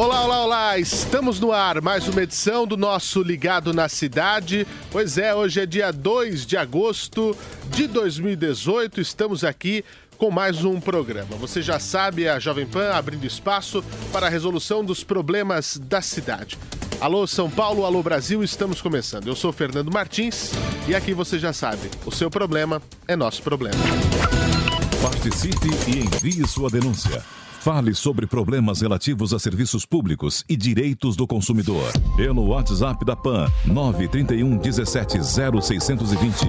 Olá, olá, olá! Estamos no ar, mais uma edição do nosso Ligado na Cidade. Pois é, hoje é dia 2 de agosto de 2018. Estamos aqui com mais um programa. Você já sabe, a Jovem Pan abrindo espaço para a resolução dos problemas da cidade. Alô São Paulo, alô Brasil, estamos começando. Eu sou Fernando Martins e aqui você já sabe, o seu problema é nosso problema. Participe e envie sua denúncia. Fale sobre problemas relativos a serviços públicos e direitos do consumidor. Pelo WhatsApp da PAN, 931 17 0620.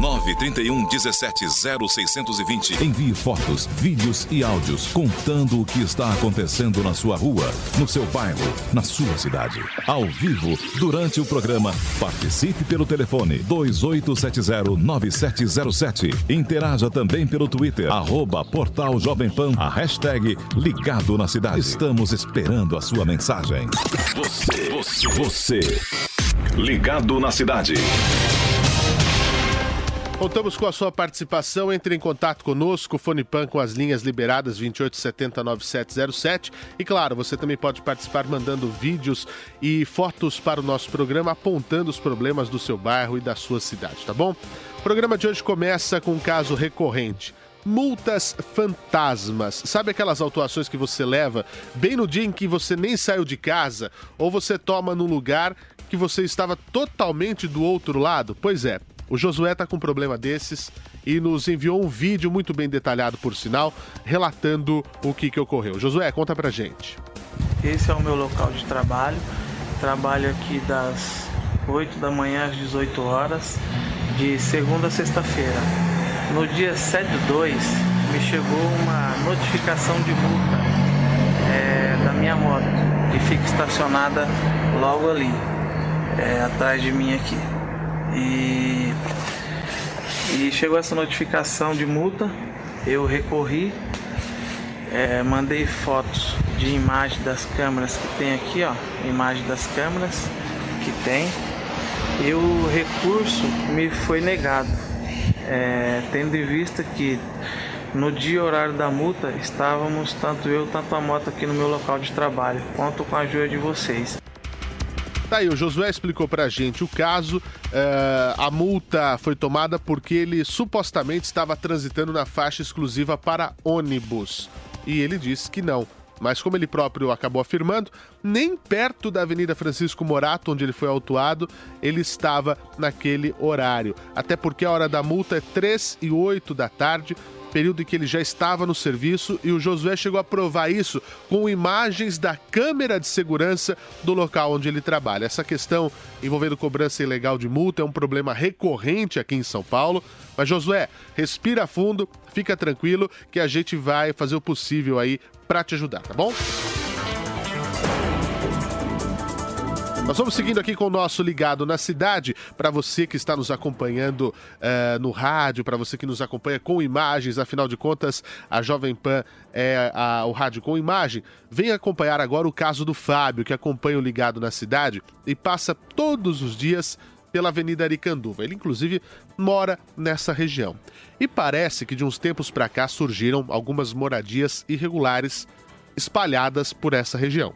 931 17 0620. Envie fotos, vídeos e áudios contando o que está acontecendo na sua rua, no seu bairro, na sua cidade. Ao vivo, durante o programa, participe pelo telefone 28709707. Interaja também pelo Twitter, arroba Portal Jovem Pan, a hashtag Ligado na Cidade. Estamos esperando a sua mensagem. Você, você, você. Ligado na Cidade. Contamos com a sua participação. Entre em contato conosco, Fone Pan com as linhas liberadas 28709707. E claro, você também pode participar mandando vídeos e fotos para o nosso programa apontando os problemas do seu bairro e da sua cidade, tá bom? O programa de hoje começa com um caso recorrente. Multas fantasmas. Sabe aquelas autuações que você leva bem no dia em que você nem saiu de casa ou você toma num lugar que você estava totalmente do outro lado? Pois é, o Josué está com um problema desses e nos enviou um vídeo muito bem detalhado, por sinal, relatando o que, que ocorreu. Josué, conta pra gente. Esse é o meu local de trabalho. Trabalho aqui das 8 da manhã às 18 horas, de segunda a sexta-feira. No dia 7 do 2, me chegou uma notificação de multa é, da minha moto, que fica estacionada logo ali, é, atrás de mim aqui. E, e chegou essa notificação de multa, eu recorri, é, mandei fotos de imagem das câmeras que tem aqui, ó, imagem das câmeras que tem, e o recurso me foi negado, é, tendo em vista que no dia e horário da multa estávamos tanto eu tanto a moto aqui no meu local de trabalho, conto com a ajuda de vocês. Tá aí, o Josué explicou pra gente o caso. É, a multa foi tomada porque ele supostamente estava transitando na faixa exclusiva para ônibus. E ele disse que não. Mas como ele próprio acabou afirmando, nem perto da Avenida Francisco Morato, onde ele foi autuado, ele estava naquele horário. Até porque a hora da multa é 3 e 8 da tarde, período em que ele já estava no serviço e o Josué chegou a provar isso com imagens da câmera de segurança do local onde ele trabalha. Essa questão envolvendo cobrança ilegal de multa é um problema recorrente aqui em São Paulo. Mas Josué, respira fundo, fica tranquilo que a gente vai fazer o possível aí para te ajudar, tá bom? Nós vamos seguindo aqui com o nosso Ligado na Cidade. Para você que está nos acompanhando uh, no rádio, para você que nos acompanha com imagens, afinal de contas, a Jovem Pan é a, o rádio com imagem. Venha acompanhar agora o caso do Fábio, que acompanha o Ligado na Cidade e passa todos os dias pela Avenida Aricanduva. Ele, inclusive, mora nessa região. E parece que de uns tempos para cá surgiram algumas moradias irregulares espalhadas por essa região.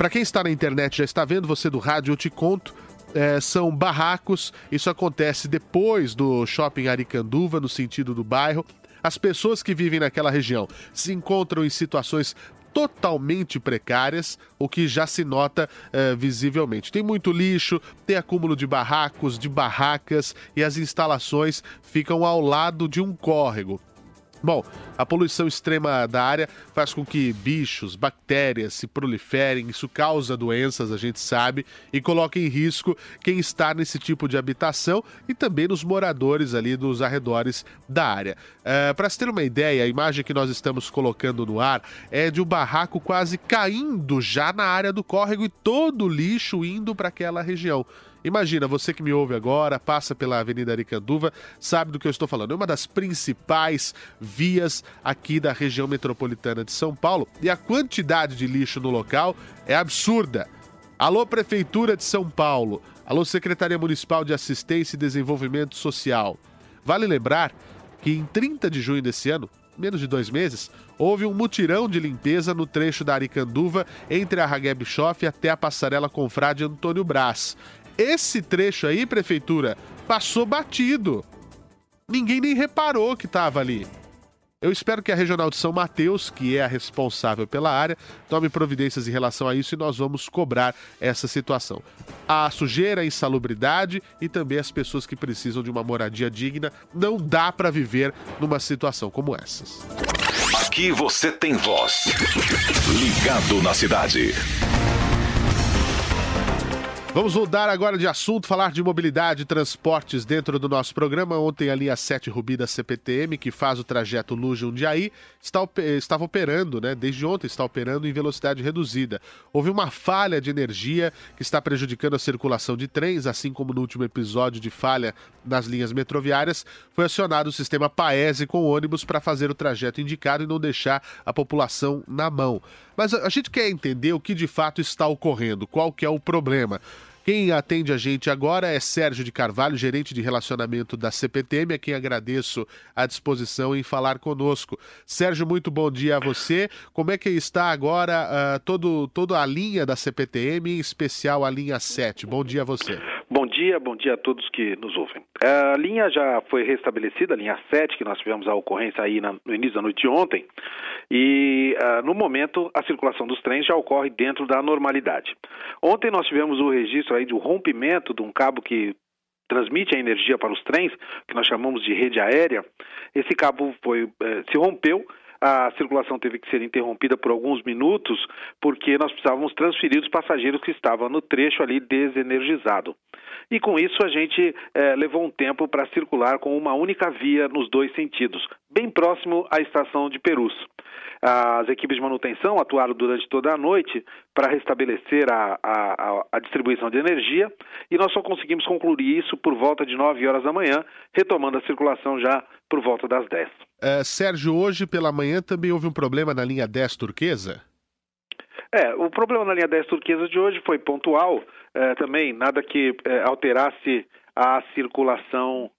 Para quem está na internet já está vendo, você do rádio, eu te conto. É, são barracos, isso acontece depois do shopping Aricanduva, no sentido do bairro. As pessoas que vivem naquela região se encontram em situações totalmente precárias, o que já se nota é, visivelmente. Tem muito lixo, tem acúmulo de barracos, de barracas e as instalações ficam ao lado de um córrego. Bom, a poluição extrema da área faz com que bichos, bactérias se proliferem, isso causa doenças, a gente sabe, e coloca em risco quem está nesse tipo de habitação e também nos moradores ali dos arredores da área. É, Para se ter uma ideia, a imagem que nós estamos colocando no ar é de um barraco quase caindo já na área do córrego e todo o lixo indo para aquela região. Imagina, você que me ouve agora, passa pela Avenida Aricanduva, sabe do que eu estou falando. É uma das principais vias aqui da região metropolitana de São Paulo e a quantidade de lixo no local é absurda. Alô, Prefeitura de São Paulo. Alô, Secretaria Municipal de Assistência e Desenvolvimento Social. Vale lembrar que em 30 de junho desse ano, menos de dois meses, houve um mutirão de limpeza no trecho da Aricanduva entre a Ragué Bischoff até a passarela Confrade Antônio Brás. Esse trecho aí, prefeitura, passou batido. Ninguém nem reparou que estava ali. Eu espero que a Regional de São Mateus, que é a responsável pela área, tome providências em relação a isso e nós vamos cobrar essa situação. A sujeira, a insalubridade e também as pessoas que precisam de uma moradia digna, não dá para viver numa situação como essas. Aqui você tem voz. Ligado na cidade. Vamos mudar agora de assunto, falar de mobilidade e transportes dentro do nosso programa. Ontem a linha 7 Rubi da CPTM, que faz o trajeto Lujundiaí, está, estava operando, né? Desde ontem está operando em velocidade reduzida. Houve uma falha de energia que está prejudicando a circulação de trens, assim como no último episódio de falha nas linhas metroviárias, foi acionado o sistema Paese com ônibus para fazer o trajeto indicado e não deixar a população na mão. Mas a gente quer entender o que de fato está ocorrendo, qual que é o problema. Quem atende a gente agora é Sérgio de Carvalho, gerente de relacionamento da CPTM, a quem agradeço a disposição em falar conosco. Sérgio, muito bom dia a você. Como é que está agora uh, todo, toda a linha da CPTM, em especial a linha 7? Bom dia a você. Bom dia, bom dia a todos que nos ouvem. A linha já foi restabelecida, a linha 7, que nós tivemos a ocorrência aí no início da noite de ontem, e uh, no momento a circulação dos trens já ocorre dentro da normalidade. Ontem nós tivemos o registro aí do rompimento de um cabo que transmite a energia para os trens, que nós chamamos de rede aérea. Esse cabo foi, eh, se rompeu a circulação teve que ser interrompida por alguns minutos, porque nós precisávamos transferir os passageiros que estavam no trecho ali desenergizado. E com isso a gente eh, levou um tempo para circular com uma única via nos dois sentidos, bem próximo à estação de Perus. As equipes de manutenção atuaram durante toda a noite para restabelecer a, a, a, distribuição de energia e nós só conseguimos concluir isso por volta de 9 horas da manhã, retomando a circulação já por volta das 10. É, Sérgio, hoje pela manhã também houve um problema na linha 10 turquesa? É, o problema na linha 10 turquesa de hoje foi pontual, é, também nada que é, alterasse a circulação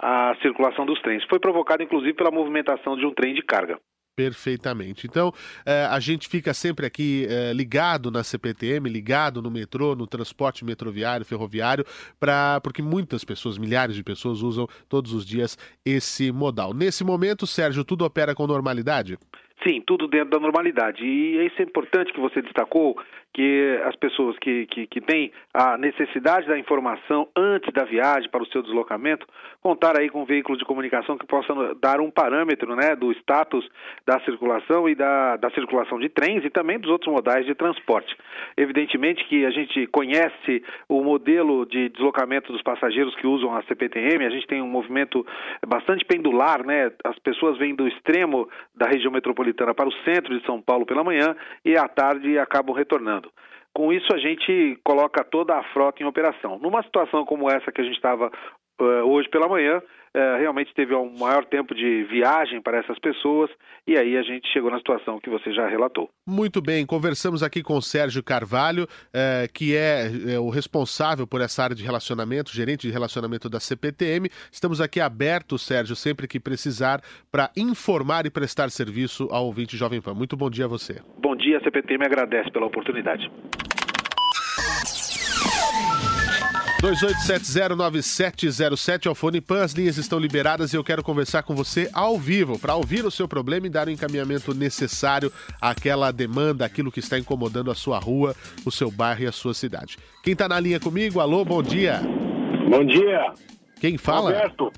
a circulação dos trens. Foi provocado inclusive pela movimentação de um trem de carga. Perfeitamente. Então, é, a gente fica sempre aqui é, ligado na CPTM, ligado no metrô, no transporte metroviário, ferroviário, pra, porque muitas pessoas, milhares de pessoas, usam todos os dias esse modal. Nesse momento, Sérgio, tudo opera com normalidade? Sim, tudo dentro da normalidade. E isso é importante que você destacou, que as pessoas que, que, que têm a necessidade da informação antes da viagem para o seu deslocamento, contar aí com veículos de comunicação que possam dar um parâmetro né, do status da circulação e da, da circulação de trens e também dos outros modais de transporte. Evidentemente que a gente conhece o modelo de deslocamento dos passageiros que usam a CPTM, a gente tem um movimento bastante pendular, né? As pessoas vêm do extremo da região metropolitana para o centro de São Paulo pela manhã e à tarde acabam retornando. Com isso, a gente coloca toda a frota em operação. Numa situação como essa que a gente estava hoje pela manhã, uh, realmente teve um maior tempo de viagem para essas pessoas e aí a gente chegou na situação que você já relatou. Muito bem, conversamos aqui com o Sérgio Carvalho, uh, que é, é, o responsável por essa área de relacionamento, gerente de relacionamento da CPTM. Estamos aqui abertos, Sérgio, sempre que precisar, para informar e prestar serviço ao ouvinte Jovem Pan. Muito bom dia a você. Bom dia, a CPTM agradece pela oportunidade. 28709707 Alfone Pan, as linhas estão liberadas e eu quero conversar com você ao vivo para ouvir o seu problema e dar o encaminhamento necessário àquela demanda, aquilo que está incomodando a sua rua, o seu bairro e a sua cidade. Quem está na linha comigo? Alô, bom dia. Bom dia. Quem fala? Roberto.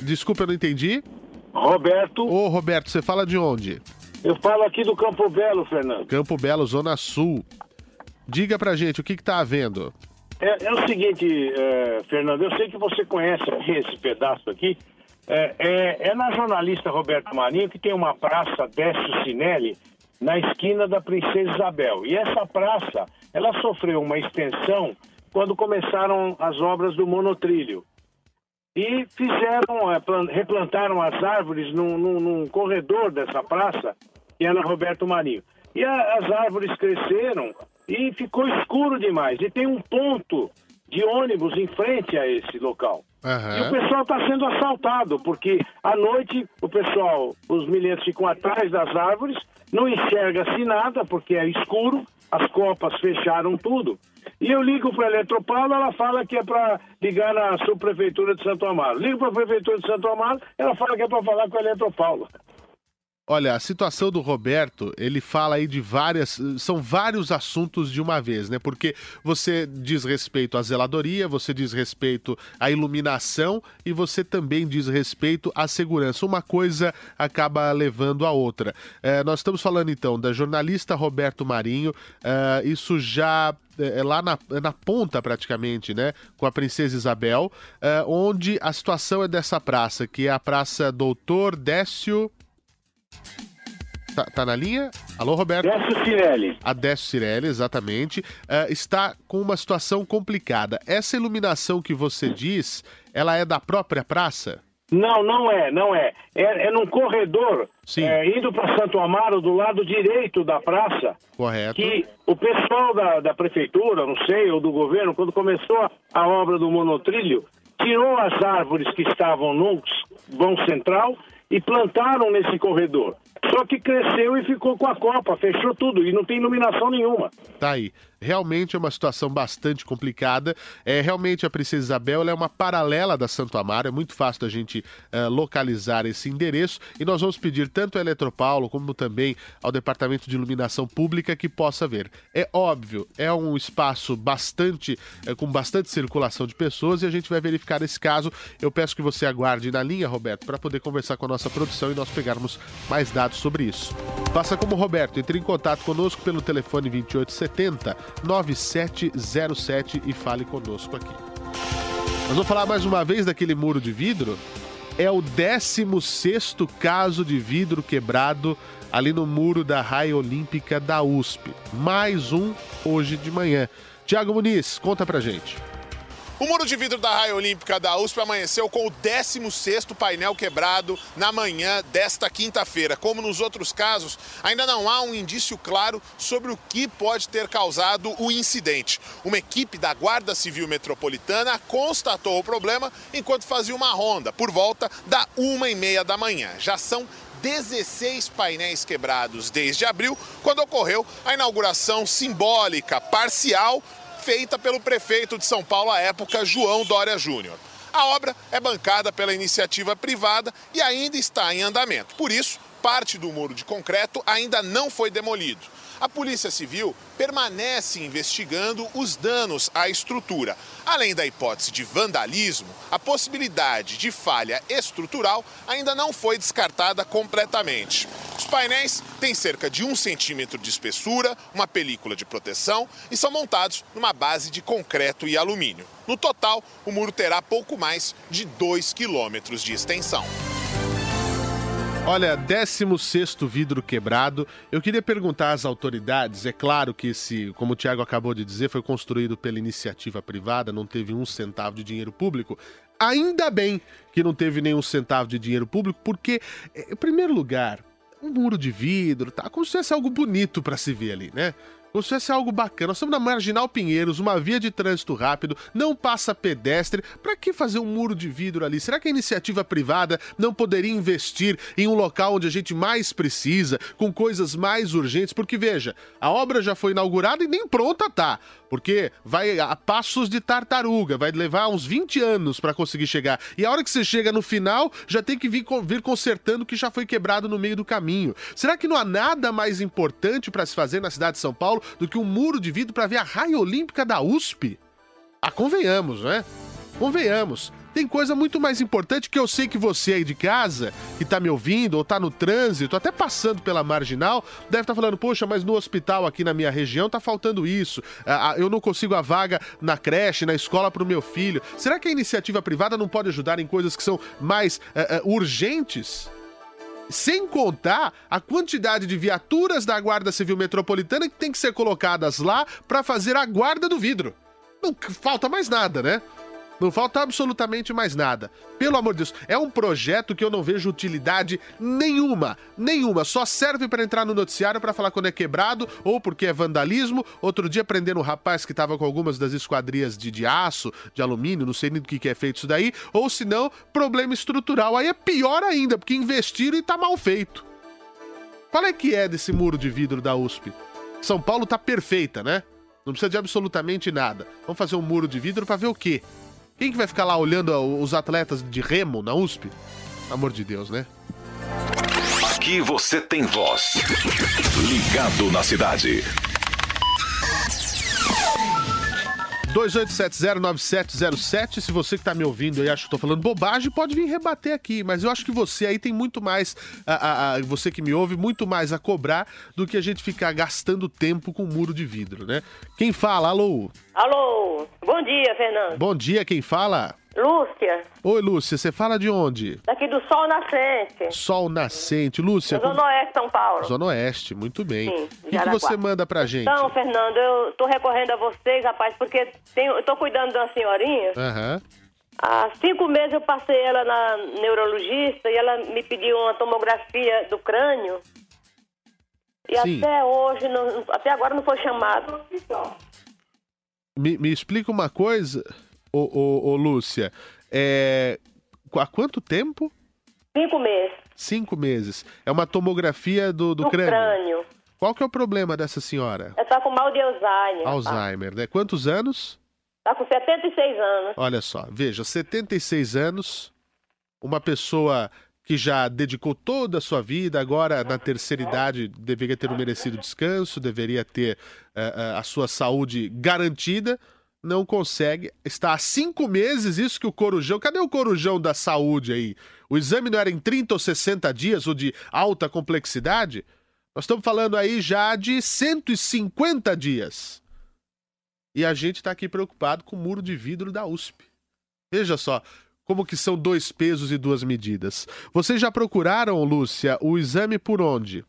Desculpa, eu não entendi. Roberto. Ô, Roberto, você fala de onde? Eu falo aqui do Campo Belo, Fernando. Campo Belo, Zona Sul. Diga pra gente o que, que tá havendo. É, é o seguinte, é, Fernando, eu sei que você conhece esse pedaço aqui. É, é, é, na jornalista Roberto Marinho que tem uma praça Décio Cinelli na esquina da Princesa Isabel. E essa praça, ela sofreu uma extensão quando começaram as obras do monotrilho. E fizeram, é, replantaram as árvores num, num, num corredor dessa praça, que é na Roberto Marinho. E a, as árvores cresceram e ficou escuro demais. E tem um ponto de ônibus em frente a esse local. Uhum. E o pessoal está sendo assaltado, porque à noite o pessoal, os milhares ficam atrás das árvores, não enxerga-se nada, porque é escuro, as copas fecharam tudo. E eu ligo para a Eletropaulo, ela fala que é para ligar na subprefeitura de Santo Amaro. Ligo para a prefeitura de Santo Amaro, ela fala que é para falar com a Eletropaulo. Olha, a situação do Roberto, ele fala aí de várias. São vários assuntos de uma vez, né? Porque você diz respeito à zeladoria, você diz respeito à iluminação e você também diz respeito à segurança. Uma coisa acaba levando a outra. É, nós estamos falando então da jornalista Roberto Marinho, é, isso já é, é lá na, é na, ponta praticamente, né, com a Princesa Isabel, é, onde a situação é dessa praça, que é a Praça Doutor Décio Tá, tá, na linha? Alô, Roberto? Décio Cirelli. A Décio Cirelli, exatamente. Uh, está com uma situação complicada. Essa iluminação que você diz, ela é da própria praça? Não, não é, não é. É, é num corredor, é, indo para Santo Amaro, do lado direito da praça. Correto. Que o pessoal da, da prefeitura, não sei, ou do governo, quando começou a, a obra do monotrilho, tirou as árvores que estavam no vão central e plantaram nesse corredor. Só que cresceu e ficou com a copa, fechou tudo e não tem iluminação nenhuma. Tá aí realmente é uma situação bastante complicada. É, realmente a Princesa Isabel é uma paralela da Santo Amaro, é muito fácil da gente uh, localizar esse endereço e nós vamos pedir tanto ao Eletropaulo como também ao Departamento de Iluminação Pública que possa ver. É óbvio, é um espaço bastante uh, com bastante circulação de pessoas e a gente vai verificar esse caso. Eu peço que você aguarde na linha, Roberto, para poder conversar com a nossa produção e nós pegarmos mais dados sobre isso. Faça como Roberto, entre em contato conosco pelo telefone 2870 9707 e fale conosco aqui. Nós vamos falar mais uma vez daquele muro de vidro. É o 16 caso de vidro quebrado ali no muro da Raia Olímpica da USP. Mais um hoje de manhã. Tiago Muniz, conta pra gente. O muro de vidro da Raia Olímpica da USP amanheceu com o 16º painel quebrado na manhã desta quinta-feira. Como nos outros casos, ainda não há um indício claro sobre o que pode ter causado o incidente. Uma equipe da Guarda Civil Metropolitana constatou o problema enquanto fazia uma ronda por volta da uma e meia da manhã. Já são 16 painéis quebrados desde abril, quando ocorreu a inauguração simbólica parcial feita pelo prefeito de São Paulo à época, João Dória Júnior. A obra é bancada pela iniciativa privada e ainda está em andamento. Por isso, parte do muro de concreto ainda não foi demolido a Polícia Civil permanece investigando os danos à estrutura. Além da hipótese de vandalismo, a possibilidade de falha estrutural ainda não foi descartada completamente. Os painéis têm cerca de um centímetro de espessura, uma película de proteção e são montados numa base de concreto e alumínio. No total, o muro terá pouco mais de 2 quilômetros de extensão. Olha, 16 vidro quebrado. Eu queria perguntar às autoridades. É claro que esse, como o Tiago acabou de dizer, foi construído pela iniciativa privada, não teve um centavo de dinheiro público. Ainda bem que não teve nenhum centavo de dinheiro público, porque, em primeiro lugar, um muro de vidro, tá? Como se fosse algo bonito para se ver ali, né? Como se fosse algo bacana. Nós estamos na Marginal Pinheiros, uma via de trânsito rápido, não passa pedestre. Para que fazer um muro de vidro ali? Será que a iniciativa privada não poderia investir em um local onde a gente mais precisa, com coisas mais urgentes? Porque veja, a obra já foi inaugurada e nem pronta tá. Porque vai a passos de tartaruga, vai levar uns 20 anos para conseguir chegar. E a hora que você chega no final, já tem que vir, vir consertando o que já foi quebrado no meio do caminho. Será que não há nada mais importante para se fazer na cidade de São Paulo do que um muro de vidro para ver a raia olímpica da USP? Ah, convenhamos, né? Convenhamos. Tem coisa muito mais importante que eu sei que você aí de casa, que tá me ouvindo, ou tá no trânsito, até passando pela marginal, deve estar tá falando, poxa, mas no hospital aqui na minha região tá faltando isso. Ah, ah, eu não consigo a vaga na creche, na escola pro meu filho. Será que a iniciativa privada não pode ajudar em coisas que são mais uh, uh, urgentes? Sem contar a quantidade de viaturas da Guarda Civil Metropolitana que tem que ser colocadas lá para fazer a guarda do vidro. Não falta mais nada, né? Não falta absolutamente mais nada. Pelo amor de Deus, é um projeto que eu não vejo utilidade nenhuma, nenhuma. Só serve para entrar no noticiário para falar quando é quebrado ou porque é vandalismo. Outro dia prendendo um rapaz que estava com algumas das esquadrias de, de aço, de alumínio, não sei nem do que, que é feito isso daí. Ou se não, problema estrutural. Aí é pior ainda, porque investiram e tá mal feito. Qual é que é desse muro de vidro da USP? São Paulo tá perfeita, né? Não precisa de absolutamente nada. Vamos fazer um muro de vidro para ver o quê? Quem que vai ficar lá olhando os atletas de remo na USP? Amor de Deus, né? Aqui você tem voz. Ligado na cidade. 28709707. Se você que está me ouvindo e acha que estou falando bobagem, pode vir rebater aqui. Mas eu acho que você aí tem muito mais, a, a, a, você que me ouve, muito mais a cobrar do que a gente ficar gastando tempo com muro de vidro, né? Quem fala? Alô? Alô? Bom dia, Fernando. Bom dia, quem fala? Lúcia. Oi, Lúcia, você fala de onde? Daqui do Sol Nascente. Sol Nascente. Lúcia. Zona como... Oeste, São Paulo. Zona Oeste, muito bem. Sim, o que, que, você manda pra gente? Então, Fernando, eu tô recorrendo a vocês, rapaz, porque tenho, eu tô cuidando de uma senhorinha. Aham. Uhum. Há cinco meses eu passei ela na neurologista e ela me pediu uma tomografia do crânio. E Sim. até hoje, não, até agora não foi chamado. Me, me explica uma coisa ô, ô, ô Lúcia, é... há quanto tempo? Cinco meses. Cinco meses. É uma tomografia do, do, do crânio. crânio. Qual que é o problema dessa senhora? Ela tá com mal de Alzheimer. Alzheimer, né? Quantos anos? Tá com 76 anos. Olha só, veja, 76 anos, uma pessoa que já dedicou toda a sua vida, agora na terceira idade deveria ter um merecido descanso, deveria ter uh, uh, a sua saúde garantida, não consegue. Está há cinco meses isso que o Corujão. Cadê o Corujão da saúde aí? O exame não era em 30 ou 60 dias, ou de alta complexidade? Nós estamos falando aí já de 150 dias. E a gente está aqui preocupado com o muro de vidro da USP. Veja só como que são dois pesos e duas medidas. Vocês já procuraram, Lúcia, o exame por onde?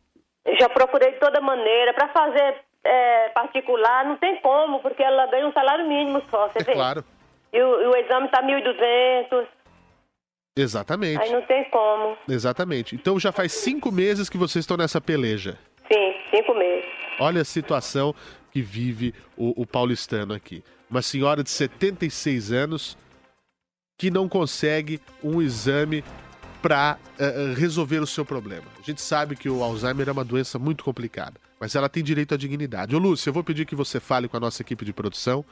Já procurei de toda maneira para fazer é, particular, não tem como, porque ela ganha um salário mínimo só, você é vê? Claro. E o, e o exame tá 1.200. Exatamente. Aí não tem como. Exatamente. Então já faz cinco meses que vocês estão nessa peleja. Sim, cinco meses. Olha a situação que vive o, o paulistano aqui. Uma senhora de 76 anos que não consegue um exame para uh, eh, eh, resolver o seu problema. A gente sabe que o Alzheimer é uma doença muito complicada mas ela tem direito à dignidade. Ô Lúcia, eu vou pedir que você fale com a nossa equipe de produção,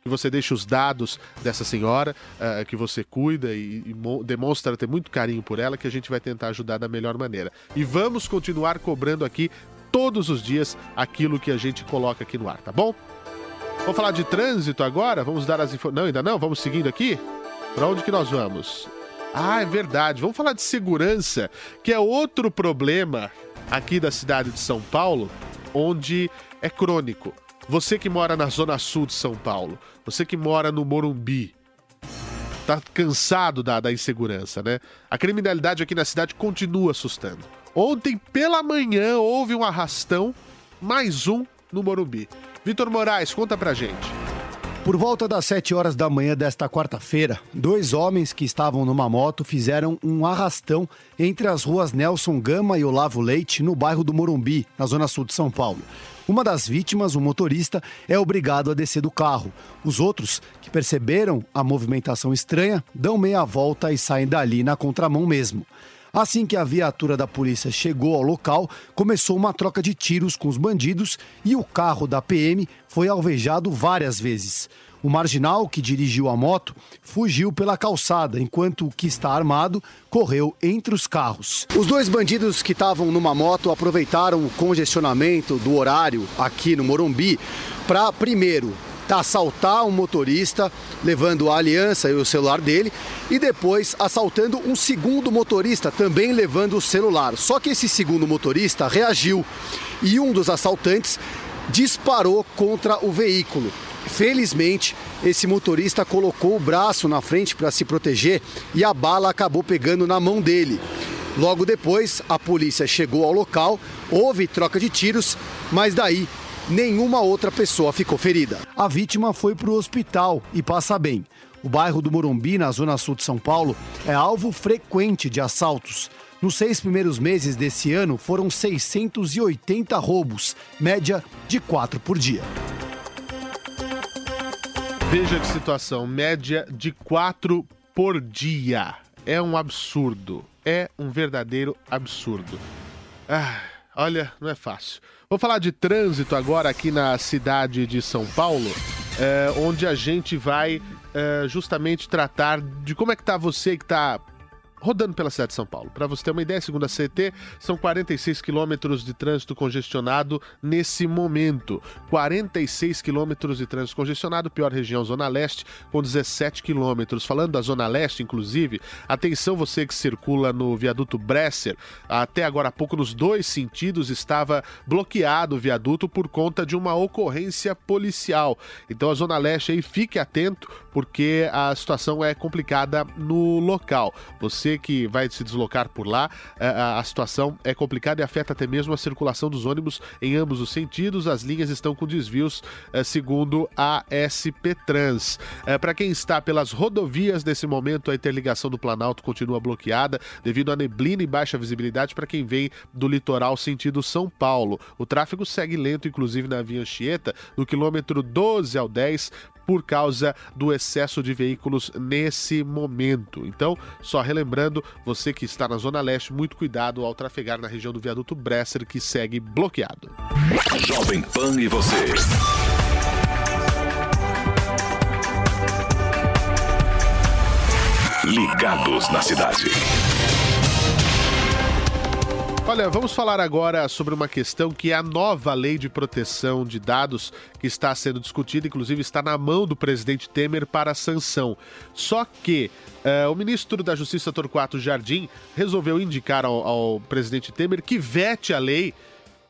que você deixe os dados dessa senhora, uh, que você cuida e, e demonstra ter muito carinho por ela, que a gente vai tentar ajudar da melhor maneira. E vamos continuar cobrando aqui todos os dias aquilo que a gente coloca aqui no ar, tá bom? Vamos falar de trânsito agora? Vamos dar as informações. Não, ainda não? Vamos seguindo aqui? Para onde que nós vamos? Ah, é verdade. Vamos falar de segurança, que é outro problema aqui da cidade de São Paulo onde é crônico. Você que mora na zona sul de São Paulo, você que mora no Morumbi, tá cansado da, da insegurança, né? A criminalidade aqui na cidade continua assustando. Ontem pela manhã houve um arrastão, mais um no Morumbi. Vitor Moraes, conta pra gente. Por volta das 7 horas da manhã desta quarta-feira, dois homens que estavam numa moto fizeram um arrastão entre as ruas Nelson Gama e Olavo Leite, no bairro do Morumbi, na zona sul de São Paulo. Uma das vítimas, o motorista, é obrigado a descer do carro. Os outros, que perceberam a movimentação estranha, dão meia volta e saem dali na contramão mesmo. Assim que a viatura da polícia chegou ao local, começou uma troca de tiros com os bandidos e o carro da PM foi alvejado várias vezes. O marginal que dirigiu a moto fugiu pela calçada, enquanto o que está armado correu entre os carros. Os dois bandidos que estavam numa moto aproveitaram o congestionamento do horário aqui no Morumbi para, primeiro, assaltar um motorista, levando a aliança e o celular dele, e depois assaltando um segundo motorista, também levando o celular. Só que esse segundo motorista reagiu e um dos assaltantes disparou contra o veículo. Felizmente, esse motorista colocou o braço na frente para se proteger e a bala acabou pegando na mão dele. Logo depois, a polícia chegou ao local, houve troca de tiros, mas daí nenhuma outra pessoa ficou ferida. A vítima foi para o hospital e passa bem. O bairro do Morumbi, na zona sul de São Paulo, é alvo frequente de assaltos. Nos seis primeiros meses desse ano, foram 680 roubos, média de quatro por dia. Veja que situação, média de quatro por dia. É um absurdo. É um verdadeiro absurdo. Ah, olha, não é fácil. Vou falar de trânsito agora aqui na cidade de São Paulo, é, onde a gente vai é, justamente tratar de como é que tá você que está rodando pela cidade de São Paulo. Para você ter uma ideia, segundo a CT, são 46 quilômetros de trânsito congestionado nesse momento. 46 quilômetros de trânsito congestionado, pior região, Zona Leste, com 17 quilômetros. Falando da Zona Leste, inclusive, atenção você que circula no viaduto Bresser, até agora há pouco, nos dois sentidos, estava bloqueado o viaduto por conta de uma ocorrência policial. Então a Zona Leste aí, fique atento, porque a situação é complicada no local. Você você que vai se deslocar por lá, é, a, a situação é complicada e afeta até mesmo a circulação dos ônibus em ambos os sentidos. As linhas estão com desvios, é, segundo a SP Trans. É, Para quem está pelas rodovias nesse momento, a interligação do Planalto continua bloqueada devido à neblina e baixa visibilidade para quem vem do litoral sentido São Paulo. O tráfego segue lento, inclusive na Via Anchieta, do quilômetro 12 ao 10, por causa do excesso de veículos nesse momento. Então, só relembrando, você que está na Zona Leste, muito cuidado ao trafegar na região do viaduto Bresser, que segue bloqueado. Jovem Pan e você. Ligados na cidade. Olha, vamos falar agora sobre uma questão que é a nova lei de proteção de dados que está sendo discutida, inclusive está na mão do presidente Temer para sanção. Só que uh, o ministro da Justiça Torquato Jardim resolveu indicar ao, ao presidente Temer que vete a lei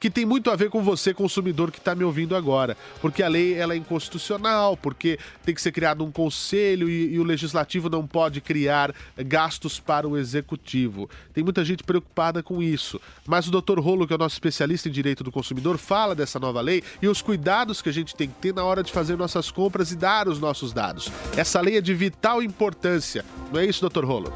que tem muito a ver com você, consumidor que está me ouvindo agora. Porque a lei ela é inconstitucional, porque tem que ser criado um conselho e, e, o legislativo não pode criar gastos para o executivo. Tem muita gente preocupada com isso. Mas o doutor Rolo, que é o nosso especialista em direito do consumidor, fala dessa nova lei e os cuidados que a gente tem que ter na hora de fazer nossas compras e dar os nossos dados. Essa lei é de vital importância. Não é isso, doutor Rolo?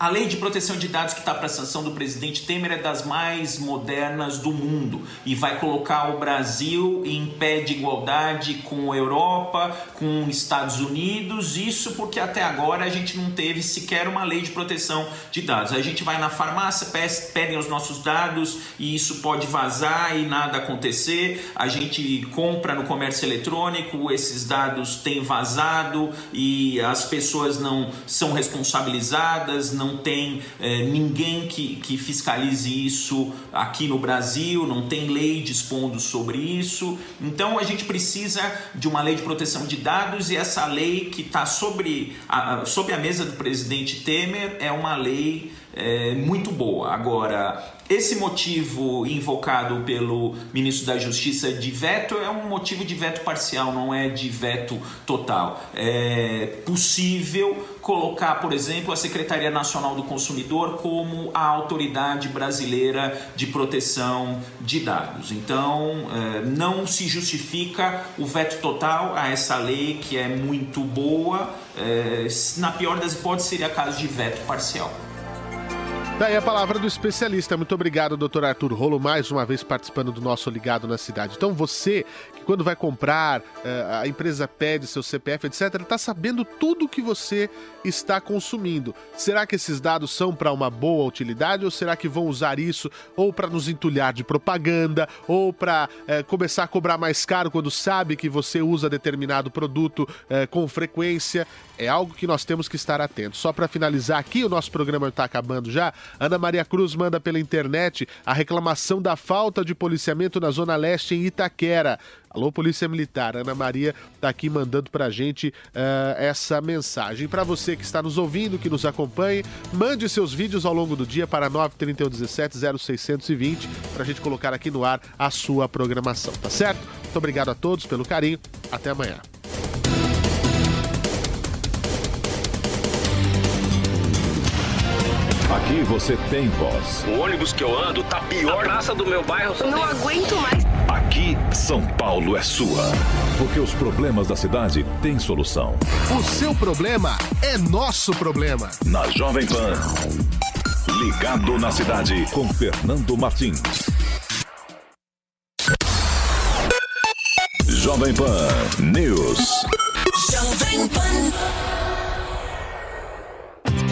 A lei de proteção de dados que está para sanção do presidente Temer é das mais modernas do mundo e vai colocar o Brasil em pé de igualdade com a Europa, com os Estados Unidos. Isso porque até agora a gente não teve sequer uma lei de proteção de dados. A gente vai na farmácia, pedem os nossos dados e isso pode vazar e nada acontecer. A gente compra no comércio eletrônico, esses dados têm vazado e as pessoas não são responsabilizadas, não não tem é, ninguém que, que fiscalize isso aqui no Brasil, não tem lei dispondo sobre isso. Então a gente precisa de uma lei de proteção de dados e essa lei que está sobre a, sobre a mesa do presidente Temer é uma lei é, muito boa. Agora, esse motivo invocado pelo ministro da Justiça de veto é um motivo de veto parcial, não é de veto total. É possível colocar, por exemplo, a Secretaria Nacional do Consumidor como a autoridade brasileira de proteção de dados. Então, é, não se justifica o veto total a essa lei que é muito boa. É, na pior das hipóteses, seria caso de veto parcial. Daí a palavra do especialista. Muito obrigado, doutor Arthur Rolo, mais uma vez participando do nosso Ligado na Cidade. Então, você que quando vai comprar, eh, a empresa pede seu CPF, etc., está sabendo tudo que você está consumindo. Será que esses dados são para uma boa utilidade ou será que vão usar isso ou para nos entulhar de propaganda ou para é, começar a cobrar mais caro quando sabe que você usa determinado produto é, com frequência? É algo que nós temos que estar atentos. Só para finalizar aqui, o nosso programa está acabando já. Ana Maria Cruz manda pela internet a reclamação da falta de policiamento na Zona Leste em Itaquera. Alô, Polícia Militar. Ana Maria está aqui mandando para a gente uh, essa mensagem. Para você que está nos ouvindo, que nos acompanhe, mande seus vídeos ao longo do dia para 93117 0620 para a gente colocar aqui no ar a sua programação, tá certo? Muito obrigado a todos pelo carinho. Até amanhã. Aqui você tem voz. O ônibus que eu ando tá pior. A praça do meu bairro. Eu não aguento mais. Aqui, São Paulo é sua. Porque os problemas da cidade têm solução. O seu problema é nosso problema. Na Jovem Pan. Ligado na cidade com Fernando Martins. Jovem Pan News. Jovem Pan.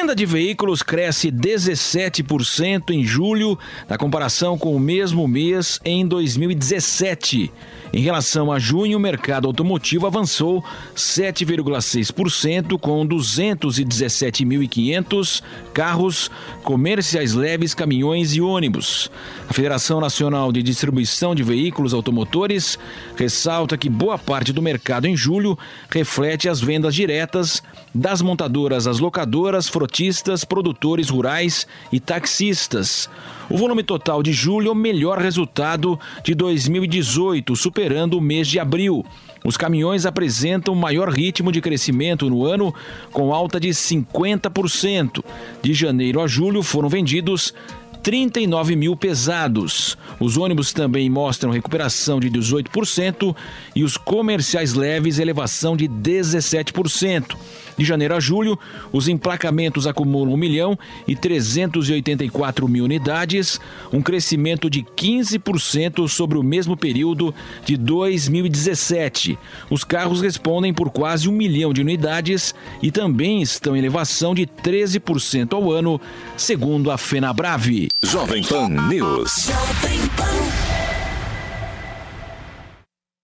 Venda de veículos cresce 17% em julho, na comparação com o mesmo mês em 2017. Em relação a junho, o mercado automotivo avançou 7,6%, com 217.500 carros comerciais leves, caminhões e ônibus. A Federação Nacional de Distribuição de Veículos Automotores ressalta que boa parte do mercado em julho reflete as vendas diretas das montadoras às locadoras, frotistas, produtores rurais e taxistas. O volume total de julho é o melhor resultado de 2018, superando o mês de abril. Os caminhões apresentam maior ritmo de crescimento no ano, com alta de 50%. De janeiro a julho foram vendidos 39 mil pesados. Os ônibus também mostram recuperação de 18% e os comerciais leves elevação de 17%. De janeiro a julho, os emplacamentos acumulam 1 milhão e 384 mil unidades, um crescimento de 15% sobre o mesmo período de 2017. Os carros respondem por quase um milhão de unidades e também estão em elevação de 13% ao ano, segundo a FenaBrave. Jovem Pan News. Jovem Pan.